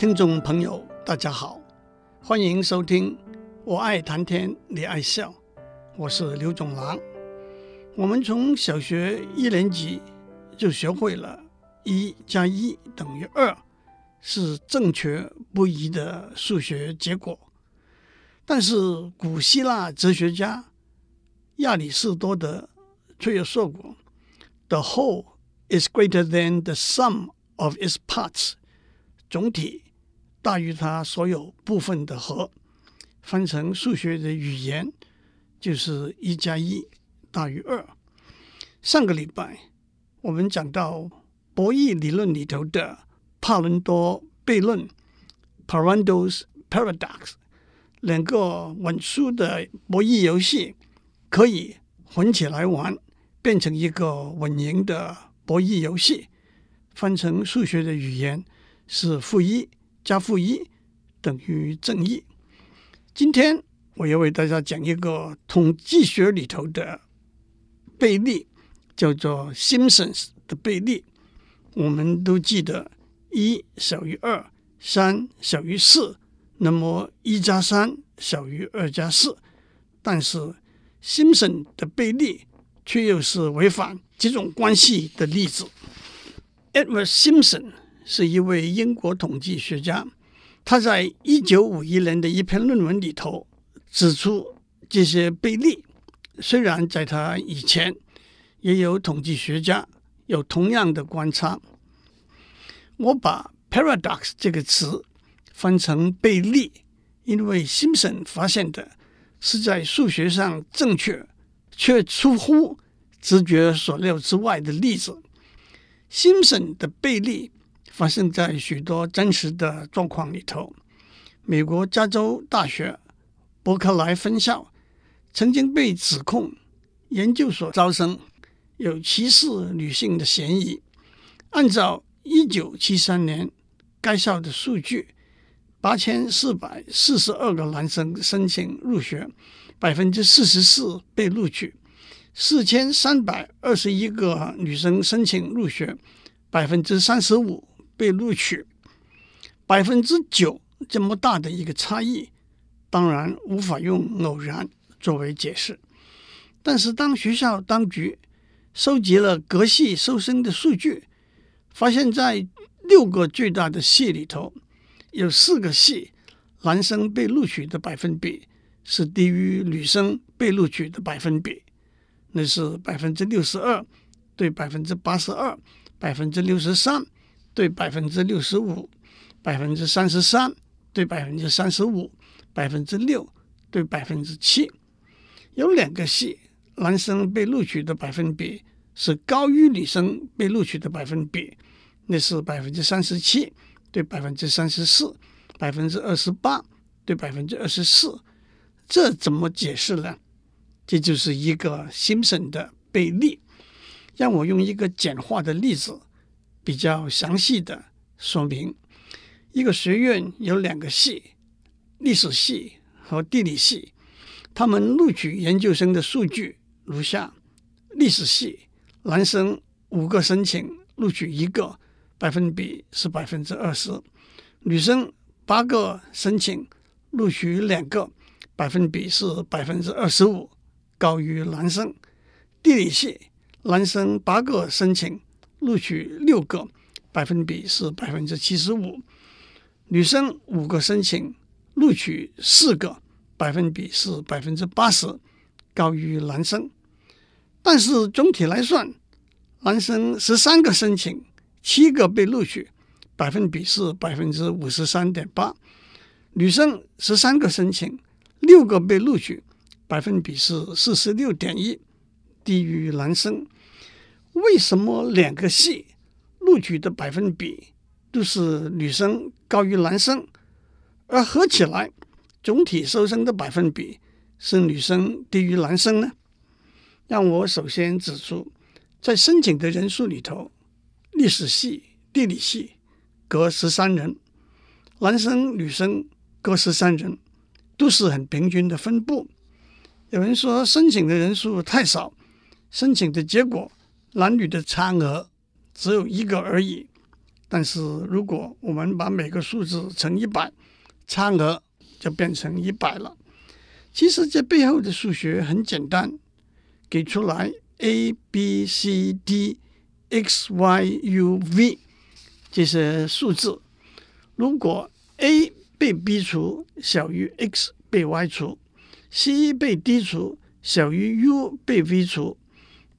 听众朋友，大家好，欢迎收听《我爱谈天，你爱笑》，我是刘总郎。我们从小学一年级就学会了一加一等于二是正确不移的数学结果，但是古希腊哲学家亚里士多德却有说过：“The whole is greater than the sum of its parts。”总体。大于它所有部分的和，翻成数学的语言就是一加一大于二。上个礼拜我们讲到博弈理论里头的帕伦多悖论 （Pareto's paradox），两个稳输的博弈游戏可以混起来玩，变成一个稳赢的博弈游戏。翻成数学的语言是负一。加负一等于正一。今天我要为大家讲一个统计学里头的倍例，叫做 Simpsons 的倍例。我们都记得一小于二，三小于四，那么一加三小于二加四。但是 Simpson 的倍例却又是违反这种关系的例子。Edward Simpson。是一位英国统计学家，他在一九五一年的一篇论文里头指出这些倍例。虽然在他以前也有统计学家有同样的观察，我把 paradox 这个词翻成倍例，因为 Simpson 发现的是在数学上正确却出乎直觉所料之外的例子。Simpson 的倍例。发生在许多真实的状况里头。美国加州大学伯克莱分校曾经被指控研究所招生有歧视女性的嫌疑。按照一九七三年该校的数据，八千四百四十二个男生申请入学，百分之四十四被录取；四千三百二十一个女生申请入学，百分之三十五。被录取百分之九这么大的一个差异，当然无法用偶然作为解释。但是当学校当局收集了各系收生的数据，发现，在六个最大的系里头，有四个系男生被录取的百分比是低于女生被录取的百分比，那是百分之六十二对百分之八十二，百分之六十三。对百分之六十五，百分之三十三对百分之三十五，百分之六对百分之七，有两个系男生被录取的百分比是高于女生被录取的百分比，那是百分之三十七对百分之三十四，百分之二十八对百分之二十四，这怎么解释呢？这就是一个 Simpson 的倍例。让我用一个简化的例子。比较详细的说明，一个学院有两个系，历史系和地理系，他们录取研究生的数据如下：历史系男生五个申请录取一个，百分比是百分之二十；女生八个申请录取两个，百分比是百分之二十五，高于男生。地理系男生八个申请。录取六个，百分比是百分之七十五；女生五个申请，录取四个，百分比是百分之八十，高于男生。但是总体来算，男生十三个申请，七个被录取，百分比是百分之五十三点八；女生十三个申请，六个被录取，百分比是四十六点一，低于男生。为什么两个系录取的百分比都是女生高于男生，而合起来总体收生的百分比是女生低于男生呢？让我首先指出，在申请的人数里头，历史系、地理系各十三人，男生女生各十三人，都是很平均的分布。有人说申请的人数太少，申请的结果。男女的差额只有一个而已，但是如果我们把每个数字乘一百，差额就变成一百了。其实这背后的数学很简单，给出来 a、b、c、d、x、y、u、v 这些数字，如果 a 被 b 除小于 x 被 y 除，c 被 d 除小于 u 被 v 除，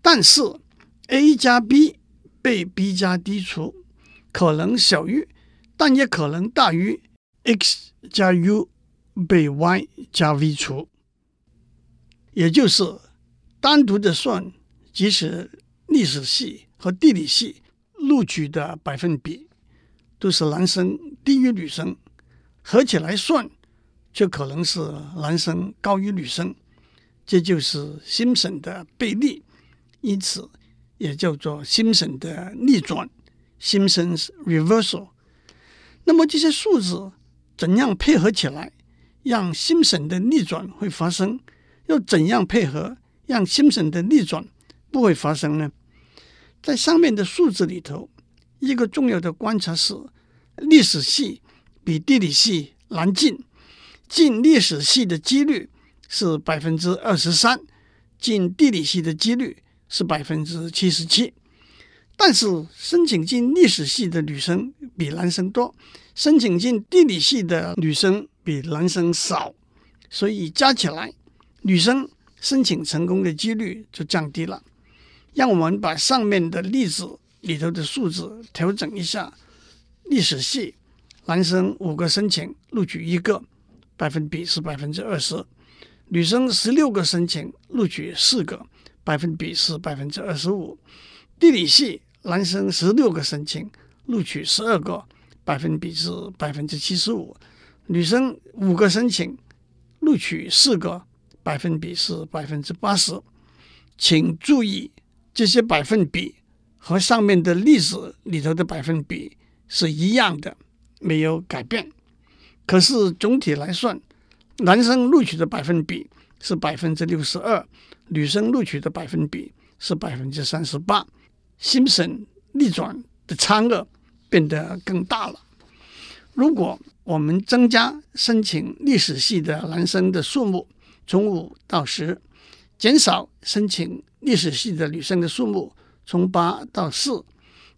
但是 a 加 b 被 b 加 d 除，可能小于，但也可能大于 x 加 u 被 y 加 v 除，也就是单独的算，即使历史系和地理系录取的百分比都是男生低于女生，合起来算，就可能是男生高于女生，这就是辛普森的倍率，因此也叫做辛普森的逆转 （Simpson's reversal）。那么这些数字怎样配合起来，让辛普森的逆转会发生？又怎样配合，让辛普森的逆转不会发生呢？在上面的数字里头，一个重要的观察是，历史系比地理系难进，进历史系的几率是百分之二十三，进地理系的几率是百分之七十七。但是申请进历史系的女生比男生多，申请进地理系的女生比男生少，所以加起来，女生申请成功的几率就降低了。让我们把上面的例子里头的数字调整一下。历史系男生五个申请录取一个，百分比是百分之二十；女生十六个申请录取四个，百分比是百分之二十五。地理系男生十六个申请录取十二个，百分比是百分之七十五；女生五个申请录取四个，百分比是百分之八十。请注意。这些百分比和上面的例子里头的百分比是一样的，没有改变。可是总体来算，男生录取的百分比是百分之六十二，女生录取的百分比是百分之三十八。辛普森逆转的差额变得更大了。如果我们增加申请历史系的男生的数目，从五到十，减少申请。历史系的女生的数目从八到四，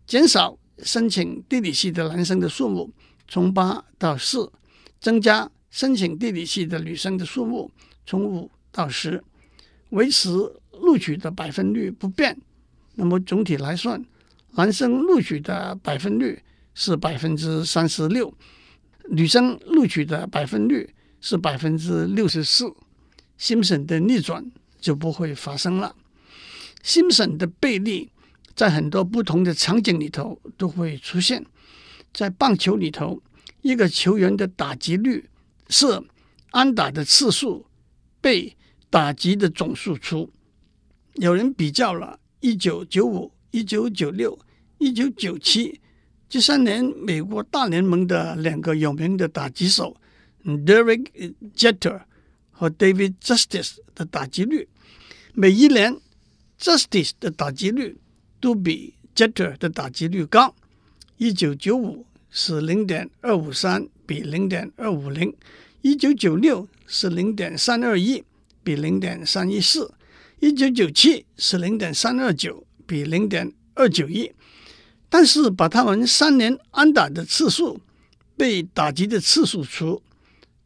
减少申请地理系的男生的数目从八到四，增加申请地理系的女生的数目从五到十，维持录取的百分率不变。那么总体来算，男生录取的百分率是百分之三十六，女生录取的百分率是百分之六十四，辛普森的逆转就不会发生了。辛普森的背离在很多不同的场景里头都会出现。在棒球里头，一个球员的打击率是安打的次数被打击的总数出。有人比较了1995、1996、1997这三年美国大联盟的两个有名的打击手 Derek Jeter 和 David Justice 的打击率，每一年。Justice 的打击率都比 Jeter 的打击率高。一九九五是零点二五三比零点二五零，一九九六是零点三二一比零点三一四，一九九七是零点三二九比零点二九一。但是把他们三年安打的次数被打击的次数除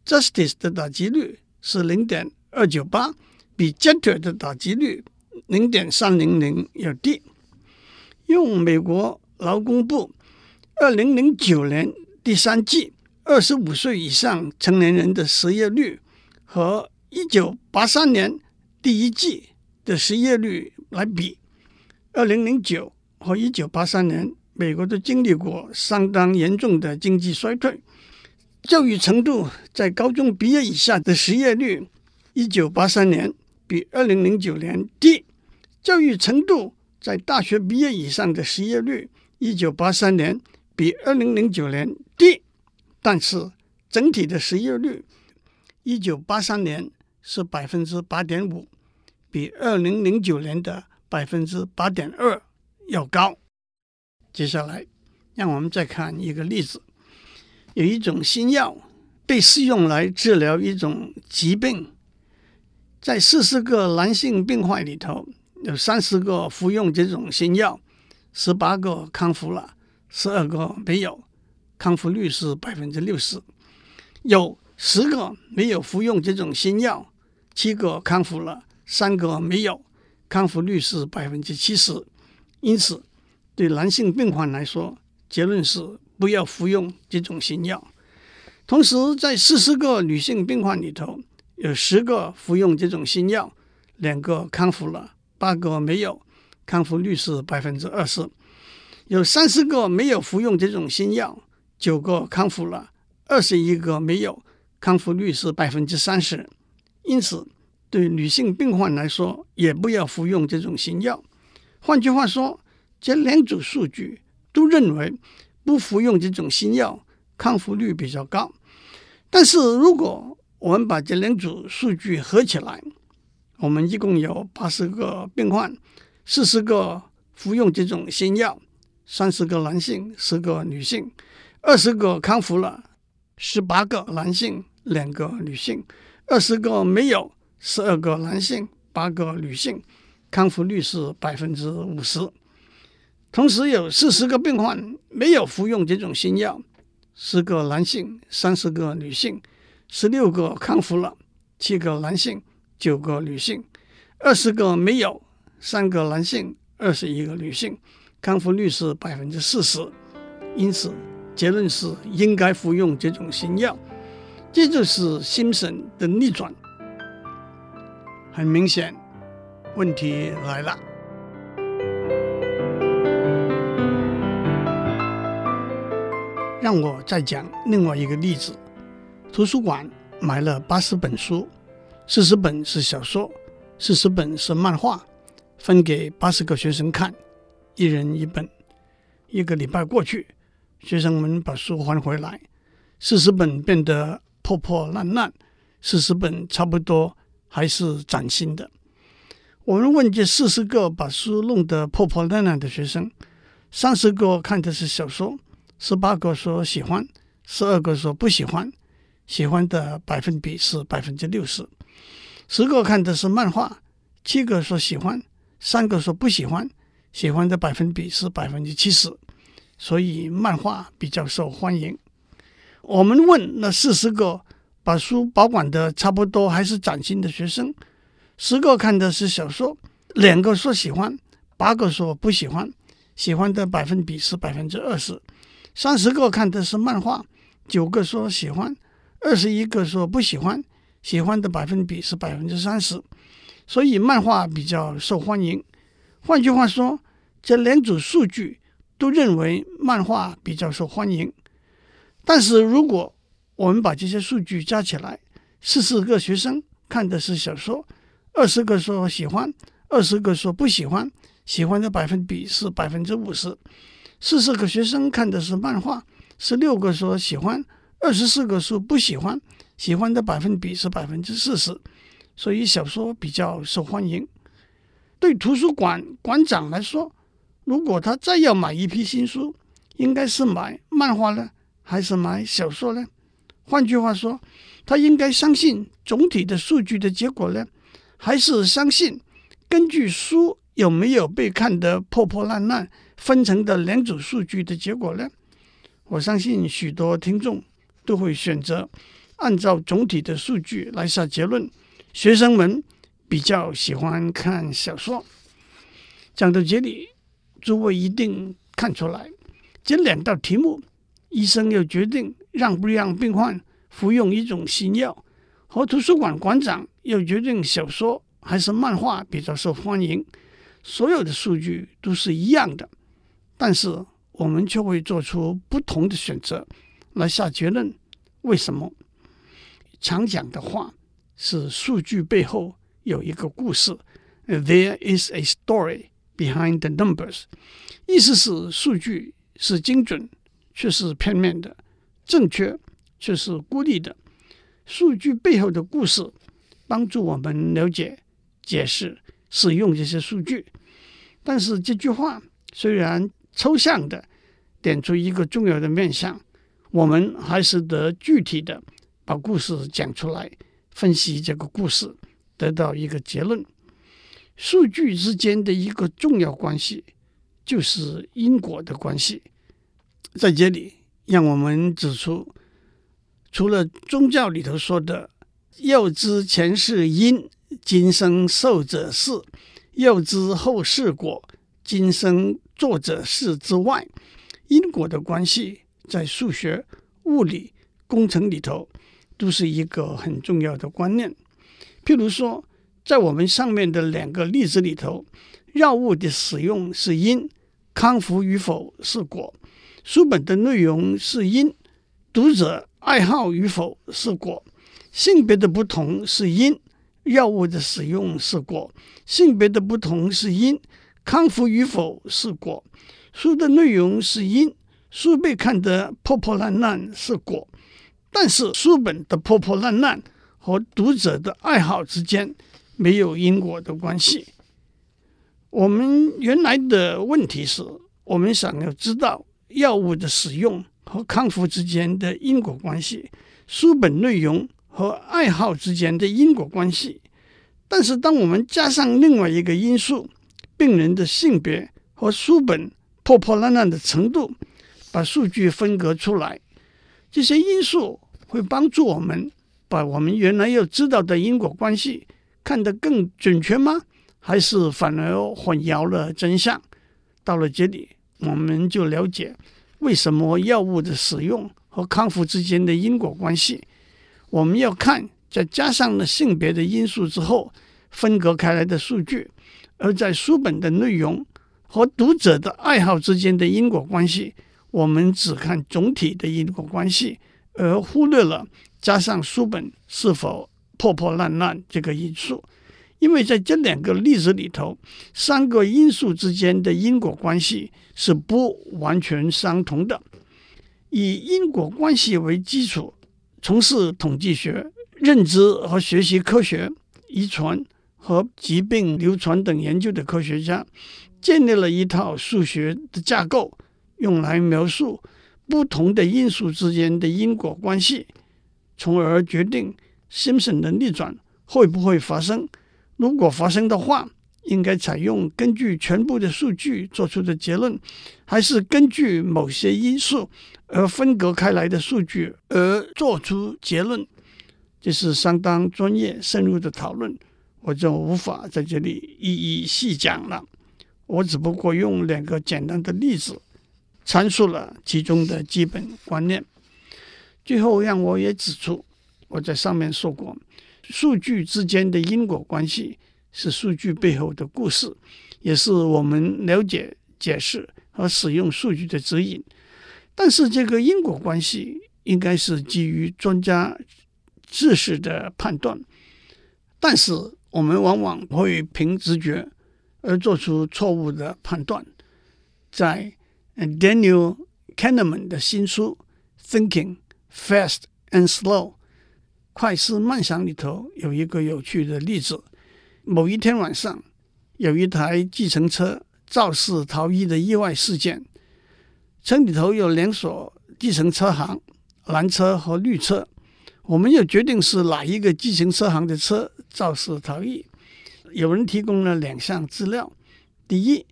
，Justice 的打击率是零点二九八，比 Jeter 的打击率。零点三零零要低。用美国劳工部二零零九年第三季二十五岁以上成年人的失业率和一九八三年第一季的失业率来比，二零零九和一九八三年，美国都经历过相当严重的经济衰退，教育程度在高中毕业以下的失业率，一九八三年比二零零九年低。教育程度在大学毕业以上的失业率，一九八三年比二零零九年低，但是整体的失业率，一九八三年是百分之八点五，比二零零九年的百分之八点二要高。接下来让我们再看一个例子：有一种新药被试用来治疗一种疾病，在四十个男性病患里头，有三十个服用这种新药，十八个康复了，十二个没有，康复率是百分之六十；有十个没有服用这种新药，七个康复了，三个没有，康复率是百分之七十。因此，对男性病患来说，结论是不要服用这种新药。同时，在四十个女性病患里头，有十个服用这种新药，两个康复了，八个没有，康复率是百分之二十。有三十个没有服用这种新药，九个康复了，二十一个没有，康复率是百分之三十。因此，对女性病患来说，也不要服用这种新药。换句话说，这两组数据。都认为不服用这种新药康复率比较高，但是如果我们把这两组数据合起来，我们一共有八十个病患，四十个服用这种新药，三十个男性，十个女性，二十个康复了，十八个男性，两个女性，二十个没有，十二个男性，八个女性，康复率是百分之五十。同时有四十个病患没有服用这种新药，十个男性，三十个女性，十六个康复了，七个男性，九个女性，二十个没有，三个男性，二十一个女性，康复率是百分之四十。因此，结论是应该服用这种新药。这就是心神的逆转。很明显，问题来了。让我再讲另外一个例子：图书馆买了八十本书，四十本是小说，四十本是漫画，分给八十个学生看，一人一本。一个礼拜过去，学生们把书还回来，四十本变得破破烂烂，四十本差不多还是崭新的。我们问这四十个把书弄得破破烂烂的学生，三十个看的是小说。十八个说喜欢，十二个说不喜欢，喜欢的百分比是百分之六十。十个看的是漫画，七个说喜欢，三个说不喜欢，喜欢的百分比是百分之七十。所以漫画比较受欢迎。我们问那四十个把书保管的差不多还是崭新的学生，十个看的是小说，两个说喜欢，八个说不喜欢，喜欢的百分比是百分之二十。三十个看的是漫画，九个说喜欢，二十一个说不喜欢，喜欢的百分比是百分之三十，所以漫画比较受欢迎。换句话说，这两组数据都认为漫画比较受欢迎。但是如果我们把这些数据加起来，四十个学生看的是小说，二十个说喜欢，二十个说不喜欢，喜欢的百分比是百分之五十。四十个学生看的是漫画，十六个说喜欢，二十四个说不喜欢，喜欢的百分比是百分之四十，所以小说比较受欢迎。对图书馆馆长来说，如果他再要买一批新书，应该是买漫画呢，还是买小说呢？换句话说，他应该相信总体的数据的结果呢，还是相信根据书有没有被看得破破烂烂？分成的两组数据的结果呢？我相信许多听众都会选择按照总体的数据来下结论。学生们比较喜欢看小说。讲到这里，诸位一定看出来，这两道题目，医生要决定让不让病患服用一种新药，和图书馆馆长要决定小说还是漫画比较受欢迎，所有的数据都是一样的。但是我们却会做出不同的选择来下结论。为什么？常讲的话是数据背后有一个故事，There is a story behind the numbers。意思是数据是精准，却是片面的；正确，却是孤立的。数据背后的故事帮助我们了解、解释、使用这些数据。但是这句话虽然，抽象的，点出一个重要的面向，我们还是得具体的把故事讲出来，分析这个故事，得到一个结论。数据之间的一个重要关系，就是因果的关系。在这里，让我们指出，除了宗教里头说的“要知前世因，今生受者是；要知后世果，今生做者是”之外，因果的关系在数学、物理、工程里头都是一个很重要的观念。譬如说，在我们上面的两个例子里头，药物的使用是因，康复与否是果；书本的内容是因，读者爱好与否是果；性别的不同是因，药物的使用是果；性别的不同是因，康复与否是果。书的内容是因，书被看得破破烂烂是果，但是书本的破破烂烂和读者的爱好之间没有因果的关系。我们原来的问题是，我们想要知道药物的使用和康复之间的因果关系，书本内容和爱好之间的因果关系。但是，当我们加上另外一个因素，病人的性别和书本。破破烂烂的程度，把数据分割出来，这些因素会帮助我们把我们原来要知道的因果关系看得更准确吗？还是反而混淆了真相？到了这里，我们就了解为什么药物的使用和康复之间的因果关系。我们要看在加上了性别的因素之后分隔开来的数据，而在书本的内容。和读者的爱好之间的因果关系，我们只看总体的因果关系，而忽略了加上书本是否破破烂烂这个因素。因为在这两个例子里头，三个因素之间的因果关系是不完全相同的。以因果关系为基础，从事统计学、认知和学习科学、遗传和疾病流传等研究的科学家。建立了一套数学的架构，用来描述不同的因素之间的因果关系，从而决定辛普森的逆转会不会发生。如果发生的话，应该采用根据全部的数据做出的结论，还是根据某些因素而分隔开来的数据而做出结论？这是相当专业深入的讨论，我就无法在这里一一细讲了。我只不过用两个简单的例子阐述了其中的基本观念。最后，让我也指出，我在上面说过，数据之间的因果关系是数据背后的故事，也是我们了解、解释和使用数据的指引。但是，这个因果关系应该是基于专家知识的判断，但是我们往往会凭直觉。而做出错误的判断，在 Daniel Kahneman 的新书《Thinking Fast and Slow》快思慢想里头有一个有趣的例子：某一天晚上，有一台计程车肇事逃逸的意外事件，车里头有两所计程车行，蓝车和绿车。我们要决定是哪一个计程车行的车肇事逃逸。有人提供了两项资料：第一，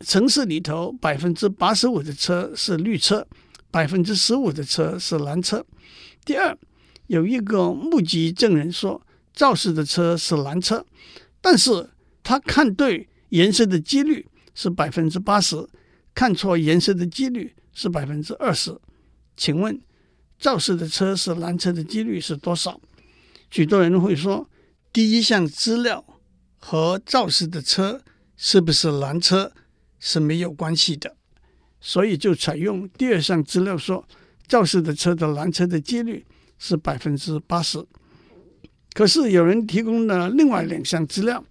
城市里头百分之八十五的车是绿车，百分之十五的车是蓝车；第二，有一个目击证人说肇事的车是蓝车，但是他看对颜色的几率是百分之八十，看错颜色的几率是百分之二十。请问，肇事的车是蓝车的几率是多少？许多人会说，第一项资料。和肇事的车是不是蓝车是没有关系的，所以就采用第二项资料说，肇事的车的蓝车的几率是百分之八十。可是有人提供了另外两项资料：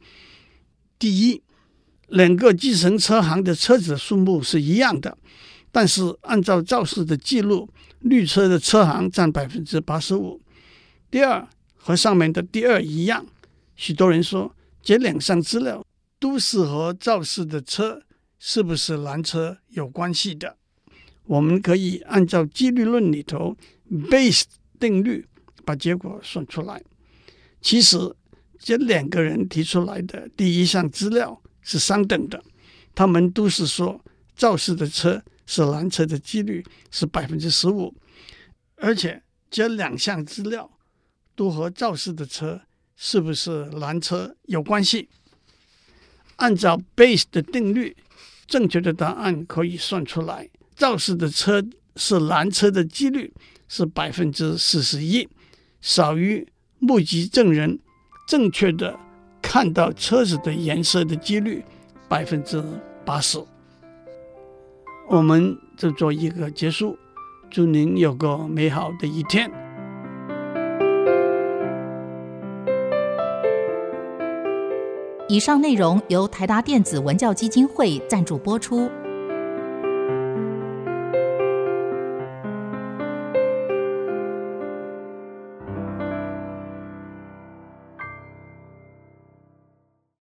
第一，两个计程车行的车子数目是一样的，但是按照肇事的记录，绿车的车行占百分之八十五；第二，和上面的第二一样。许多人说。这两项资料都是和肇事的车是不是蓝车有关系的。我们可以按照几率论里头 Bayes 定律把结果算出来。其实这两个人提出来的第一项资料是相等的，他们都是说肇事的车是拦车的几率是百分之十五，而且这两项资料都和肇事的车是不是拦车有关系。按照 Bayes 的定律，正确的答案可以算出来，肇事的车是拦车的几率是百分之四十一，少于目击证人正确的看到车子的颜色的几率百分之八十。我们就做一个结束，祝您有个美好的一天。以上内容由台达电子文教基金会赞助播出。